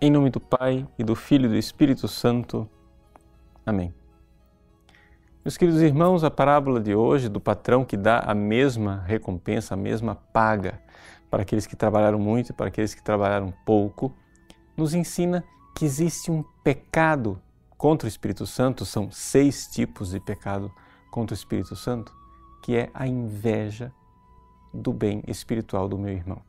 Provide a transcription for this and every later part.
Em nome do Pai e do Filho e do Espírito Santo. Amém. Meus queridos irmãos, a parábola de hoje do patrão que dá a mesma recompensa, a mesma paga para aqueles que trabalharam muito e para aqueles que trabalharam pouco, nos ensina que existe um pecado contra o Espírito Santo, são seis tipos de pecado contra o Espírito Santo, que é a inveja do bem espiritual do meu irmão.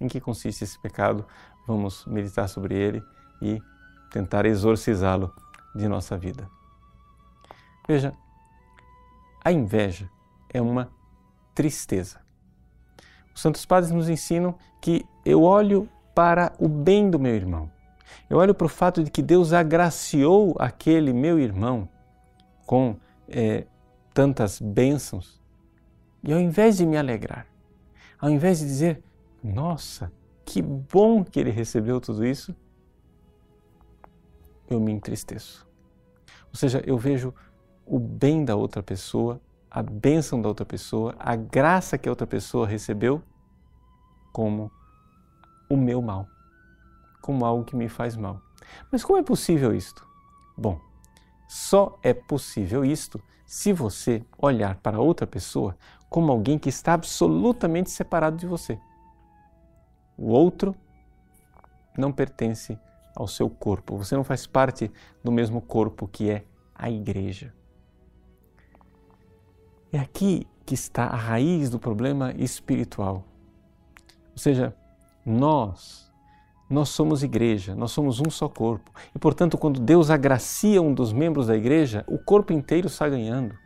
Em que consiste esse pecado? Vamos meditar sobre ele e tentar exorcizá-lo de nossa vida. Veja, a inveja é uma tristeza. Os Santos Padres nos ensinam que eu olho para o bem do meu irmão. Eu olho para o fato de que Deus agraciou aquele meu irmão com é, tantas bênçãos. E ao invés de me alegrar, ao invés de dizer, nossa, que bom que ele recebeu tudo isso, eu me entristeço. Ou seja, eu vejo o bem da outra pessoa, a bênção da outra pessoa, a graça que a outra pessoa recebeu como o meu mal, como algo que me faz mal. Mas como é possível isto? Bom, só é possível isto se você olhar para outra pessoa como alguém que está absolutamente separado de você. O outro não pertence ao seu corpo. Você não faz parte do mesmo corpo que é a igreja. É aqui que está a raiz do problema espiritual. Ou seja, nós, nós somos igreja, nós somos um só corpo. E, portanto, quando Deus agracia um dos membros da igreja, o corpo inteiro está ganhando.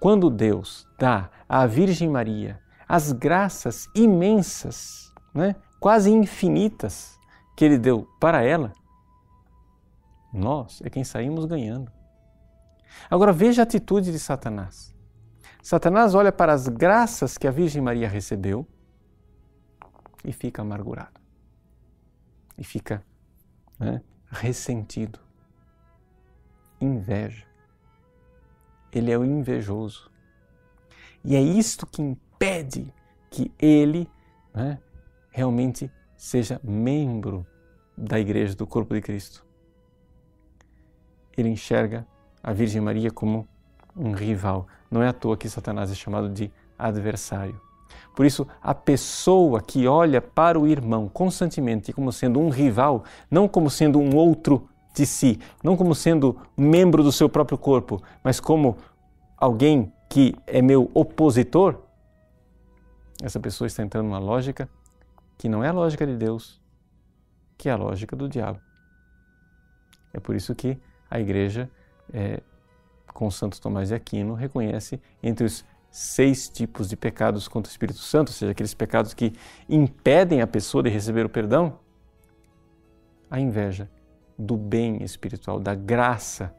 Quando Deus dá à Virgem Maria as graças imensas né, quase infinitas que ele deu para ela, nós é quem saímos ganhando. Agora veja a atitude de Satanás. Satanás olha para as graças que a Virgem Maria recebeu e fica amargurado. E fica né, ressentido. Inveja. Ele é o invejoso. E é isto que impede que ele né, realmente seja membro da igreja, do corpo de Cristo. Ele enxerga a Virgem Maria como um rival. Não é à toa que Satanás é chamado de adversário. Por isso, a pessoa que olha para o irmão constantemente como sendo um rival, não como sendo um outro de si, não como sendo membro do seu próprio corpo, mas como alguém que é meu opositor, essa pessoa está entrando numa lógica que não é a lógica de Deus, que é a lógica do diabo. É por isso que a igreja, é, com Santo Tomás de Aquino, reconhece entre os seis tipos de pecados contra o Espírito Santo, ou seja, aqueles pecados que impedem a pessoa de receber o perdão, a inveja do bem espiritual, da graça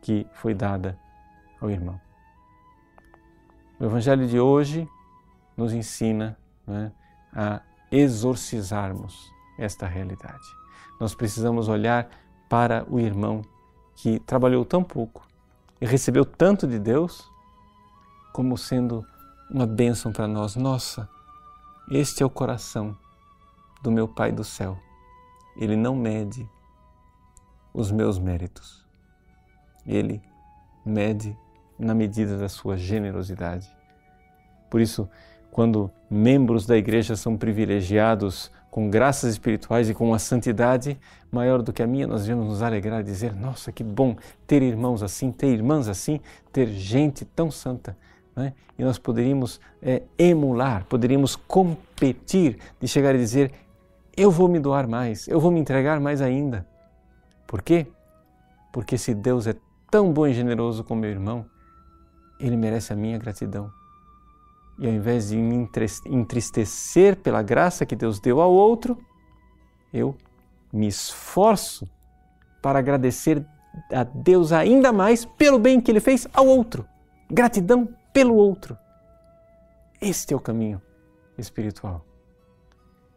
que foi dada ao irmão. O Evangelho de hoje nos ensina né, a exorcizarmos esta realidade. Nós precisamos olhar para o irmão que trabalhou tão pouco e recebeu tanto de Deus como sendo uma bênção para nós. Nossa, este é o coração do meu Pai do céu. Ele não mede os meus méritos. Ele mede na medida da sua generosidade. Por isso, quando membros da igreja são privilegiados com graças espirituais e com uma santidade maior do que a minha, nós devemos nos alegrar e dizer: nossa, que bom ter irmãos assim, ter irmãs assim, ter gente tão santa. Né? E nós poderíamos é, emular, poderíamos competir de chegar e dizer: eu vou me doar mais, eu vou me entregar mais ainda. Por quê? Porque se Deus é tão bom e generoso com meu irmão, ele merece a minha gratidão e ao invés de me entristecer pela graça que Deus deu ao outro, eu me esforço para agradecer a Deus ainda mais pelo bem que Ele fez ao outro. Gratidão pelo outro. Este é o caminho espiritual.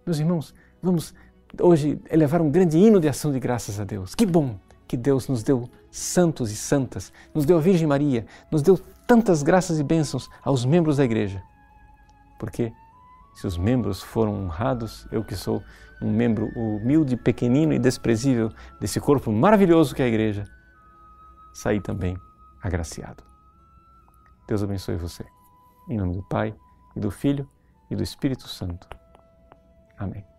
Meus irmãos, vamos hoje elevar um grande hino de ação de graças a Deus. Que bom que Deus nos deu santos e santas, nos deu a Virgem Maria, nos deu tantas graças e bênçãos aos membros da igreja. Porque se os membros foram honrados, eu que sou um membro humilde, pequenino e desprezível desse corpo maravilhoso que é a igreja, saí também agraciado. Deus abençoe você. Em nome do Pai, e do Filho, e do Espírito Santo. Amém.